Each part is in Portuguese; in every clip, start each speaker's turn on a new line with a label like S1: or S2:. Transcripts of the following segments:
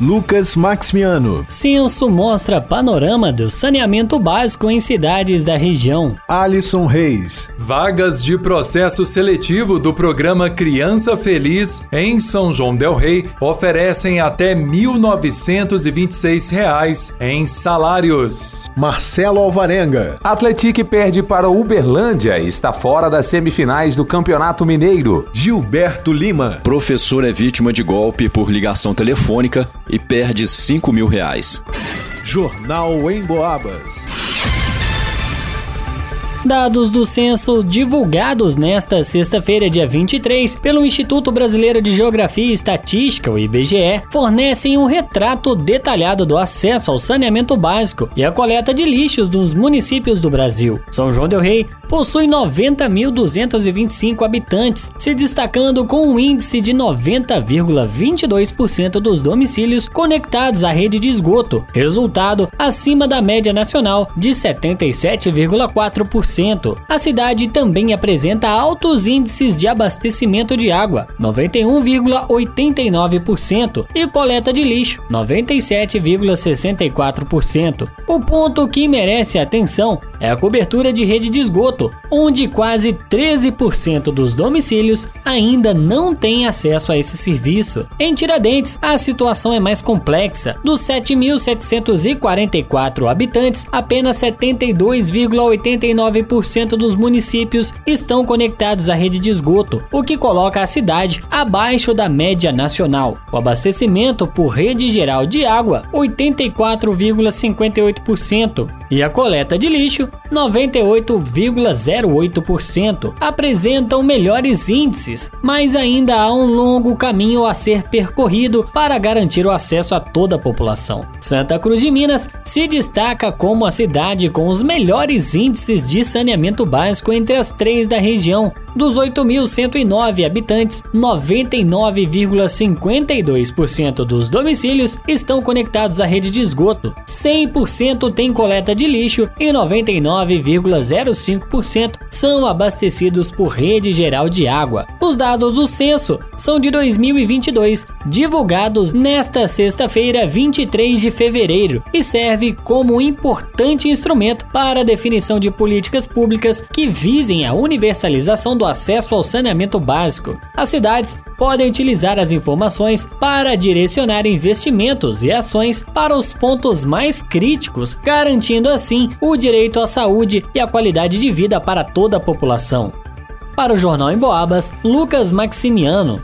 S1: Lucas Maximiano.
S2: Censo mostra panorama do saneamento básico em cidades da região.
S1: Alisson Reis.
S3: Vagas de processo seletivo do programa Criança Feliz em São João del Rei oferecem até 1.926 reais em salários.
S1: Marcelo Alvarenga.
S4: Atletique perde para Uberlândia e está fora das semifinais do Campeonato Mineiro.
S1: Gilberto Lima.
S5: Professor é vítima de golpe por ligação telefônica e perde 5 mil reais.
S1: Jornal em Boabas.
S2: Dados do censo divulgados nesta sexta-feira, dia 23, pelo Instituto Brasileiro de Geografia e Estatística, o IBGE, fornecem um retrato detalhado do acesso ao saneamento básico e à coleta de lixos dos municípios do Brasil. São João del Rei possui 90.225 habitantes, se destacando com um índice de 90,22% dos domicílios conectados à rede de esgoto, resultado acima da média nacional de 77,4%. A cidade também apresenta altos índices de abastecimento de água, 91,89%, e coleta de lixo, 97,64%. O ponto que merece atenção é a cobertura de rede de esgoto onde quase 13% dos domicílios ainda não têm acesso a esse serviço. Em Tiradentes, a situação é mais complexa. Dos 7.744 habitantes, apenas 72,89% dos municípios estão conectados à rede de esgoto, o que coloca a cidade abaixo da média nacional. O abastecimento por rede geral de água, 84,58%, e a coleta de lixo, 98,08%, apresentam melhores índices, mas ainda há um longo caminho a ser percorrido para garantir o acesso a toda a população. Santa Cruz de Minas se destaca como a cidade com os melhores índices de saneamento básico entre as três da região. Dos 8.109 habitantes, 99,52% dos domicílios estão conectados à rede de esgoto, 100% tem coleta de lixo e 99,05% são abastecidos por rede geral de água. Os dados do censo são de 2022, divulgados nesta sexta-feira, 23 de fevereiro, e serve como importante instrumento para a definição de políticas públicas que visem a universalização do acesso ao saneamento básico. As cidades podem utilizar as informações para direcionar investimentos e ações para os pontos mais críticos, garantindo assim o direito à saúde e a qualidade de vida para toda a população. Para o Jornal em Boabas, Lucas Maximiano.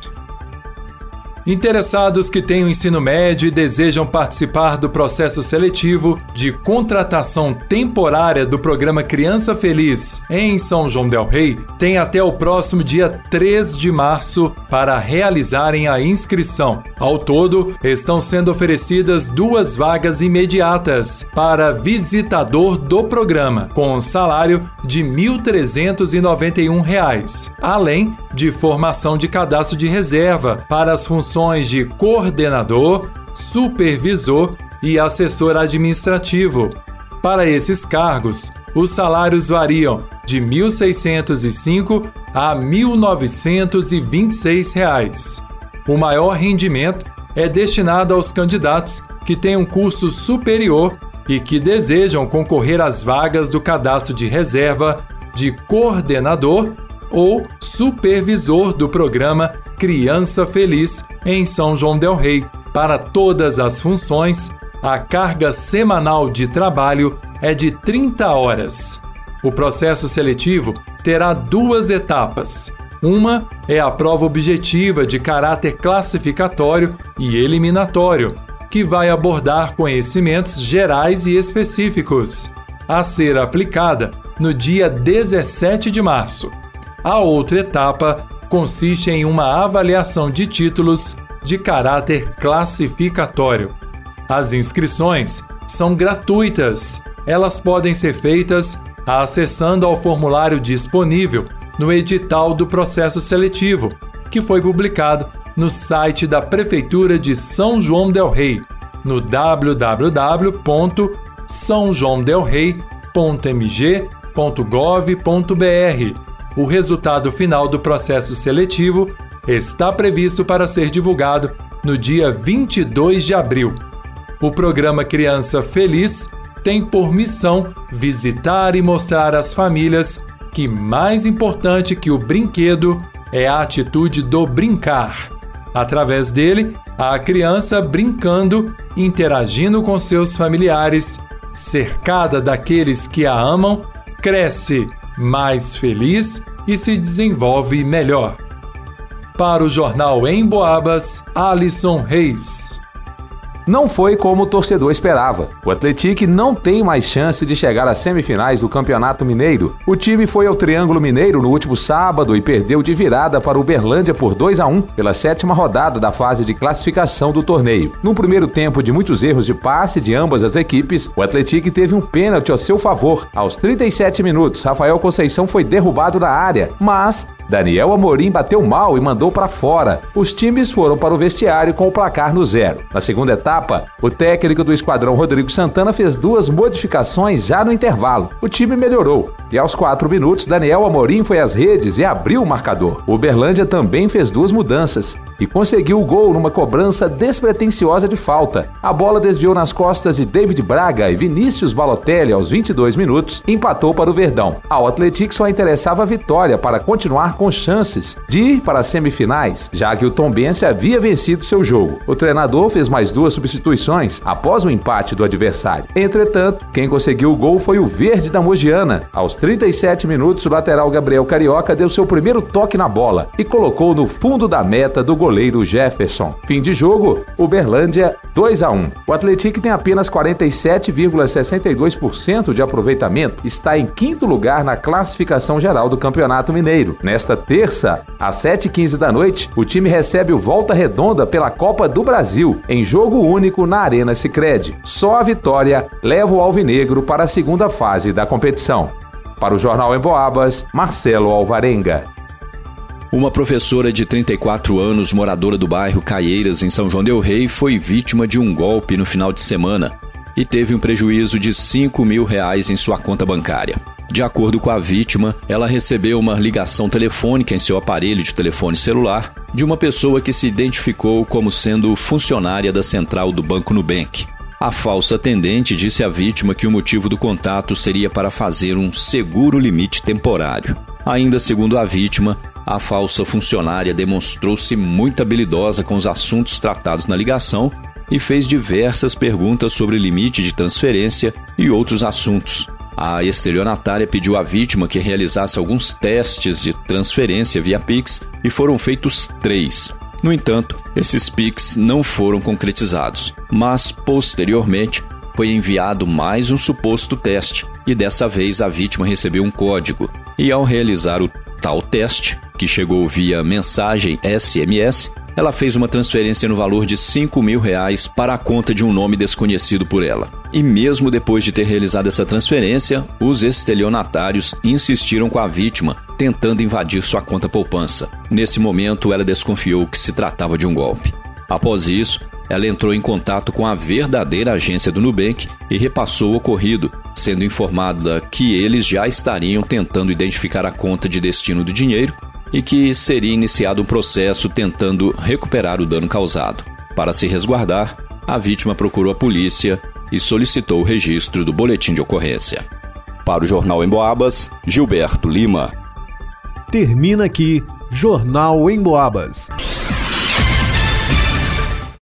S3: Interessados que têm o ensino médio e desejam participar do processo seletivo de contratação temporária do programa Criança Feliz em São João Del Rei têm até o próximo dia 3 de março para realizarem a inscrição. Ao todo, estão sendo oferecidas duas vagas imediatas para visitador do programa, com salário de R$ 1.391, além de formação de cadastro de reserva para as funções funções de coordenador, supervisor e assessor administrativo. Para esses cargos, os salários variam de R$ 1.605 a 1.926 reais. O maior rendimento é destinado aos candidatos que têm um curso superior e que desejam concorrer às vagas do cadastro de reserva de coordenador ou supervisor do programa Criança Feliz em São João Del Rei. Para todas as funções, a carga semanal de trabalho é de 30 horas. O processo seletivo terá duas etapas. Uma é a prova objetiva de caráter classificatório e eliminatório, que vai abordar conhecimentos gerais e específicos, a ser aplicada no dia 17 de março. A outra etapa consiste em uma avaliação de títulos de caráter classificatório. As inscrições são gratuitas. Elas podem ser feitas acessando ao formulário disponível no edital do processo seletivo, que foi publicado no site da Prefeitura de São João Del Rei, no www.sãojoãodelrei.mg.gov.br. O resultado final do processo seletivo está previsto para ser divulgado no dia 22 de abril. O programa Criança Feliz tem por missão visitar e mostrar às famílias que mais importante que o brinquedo é a atitude do brincar. Através dele, a criança brincando, interagindo com seus familiares, cercada daqueles que a amam, cresce mais feliz e se desenvolve melhor. Para o jornal Em Boabas, Alisson Reis
S4: não foi como o torcedor esperava. O Atlético não tem mais chance de chegar às semifinais do Campeonato Mineiro. O time foi ao Triângulo Mineiro no último sábado e perdeu de virada para o Uberlândia por 2 a 1 pela sétima rodada da fase de classificação do torneio. Num primeiro tempo de muitos erros de passe de ambas as equipes, o Atlético teve um pênalti ao seu favor. Aos 37 minutos, Rafael Conceição foi derrubado na área, mas Daniel Amorim bateu mal e mandou para fora. Os times foram para o vestiário com o placar no zero. Na segunda etapa, o técnico do esquadrão Rodrigo Santana fez duas modificações já no intervalo. O time melhorou e aos quatro minutos, Daniel Amorim foi às redes e abriu o marcador. O Uberlândia também fez duas mudanças e conseguiu o gol numa cobrança despretensiosa de falta. A bola desviou nas costas de David Braga e Vinícius Balotelli aos 22 minutos empatou para o Verdão. Ao Atlético só interessava a vitória para continuar com chances de ir para as semifinais, já que o Tombense havia vencido seu jogo. O treinador fez mais duas substituições após o empate do adversário. Entretanto, quem conseguiu o gol foi o Verde da Mogiana. Aos 37 minutos, o lateral Gabriel Carioca deu seu primeiro toque na bola e colocou no fundo da meta do goleiro Jefferson. Fim de jogo, Uberlândia 2 a 1. O Atlético tem apenas 47,62% de aproveitamento, está em quinto lugar na classificação geral do Campeonato Mineiro. Nesta terça, às 7h15 da noite, o time recebe o Volta Redonda pela Copa do Brasil, em jogo único na Arena Sicredi. Só a vitória leva o Alvinegro para a segunda fase da competição. Para o Jornal em Boabas, Marcelo Alvarenga.
S5: Uma professora de 34 anos, moradora do bairro Caieiras, em São João Del Rei, foi vítima de um golpe no final de semana e teve um prejuízo de 5 mil reais em sua conta bancária. De acordo com a vítima, ela recebeu uma ligação telefônica em seu aparelho de telefone celular de uma pessoa que se identificou como sendo funcionária da central do Banco Nubank. A falsa atendente disse à vítima que o motivo do contato seria para fazer um seguro limite temporário. Ainda segundo a vítima, a falsa funcionária demonstrou-se muito habilidosa com os assuntos tratados na ligação e fez diversas perguntas sobre limite de transferência e outros assuntos. A estelionatária pediu à vítima que realizasse alguns testes de transferência via Pix e foram feitos três. No entanto, esses Pix não foram concretizados, mas posteriormente foi enviado mais um suposto teste e dessa vez a vítima recebeu um código. E ao realizar o tal teste, que chegou via mensagem SMS, ela fez uma transferência no valor de 5 mil reais para a conta de um nome desconhecido por ela. E mesmo depois de ter realizado essa transferência, os estelionatários insistiram com a vítima, tentando invadir sua conta poupança. Nesse momento, ela desconfiou que se tratava de um golpe. Após isso, ela entrou em contato com a verdadeira agência do Nubank e repassou o ocorrido, sendo informada que eles já estariam tentando identificar a conta de destino do dinheiro e que seria iniciado um processo tentando recuperar o dano causado. Para se resguardar, a vítima procurou a polícia e solicitou o registro do boletim de ocorrência. Para o Jornal em Boabas, Gilberto Lima.
S1: Termina aqui Jornal em Boabas.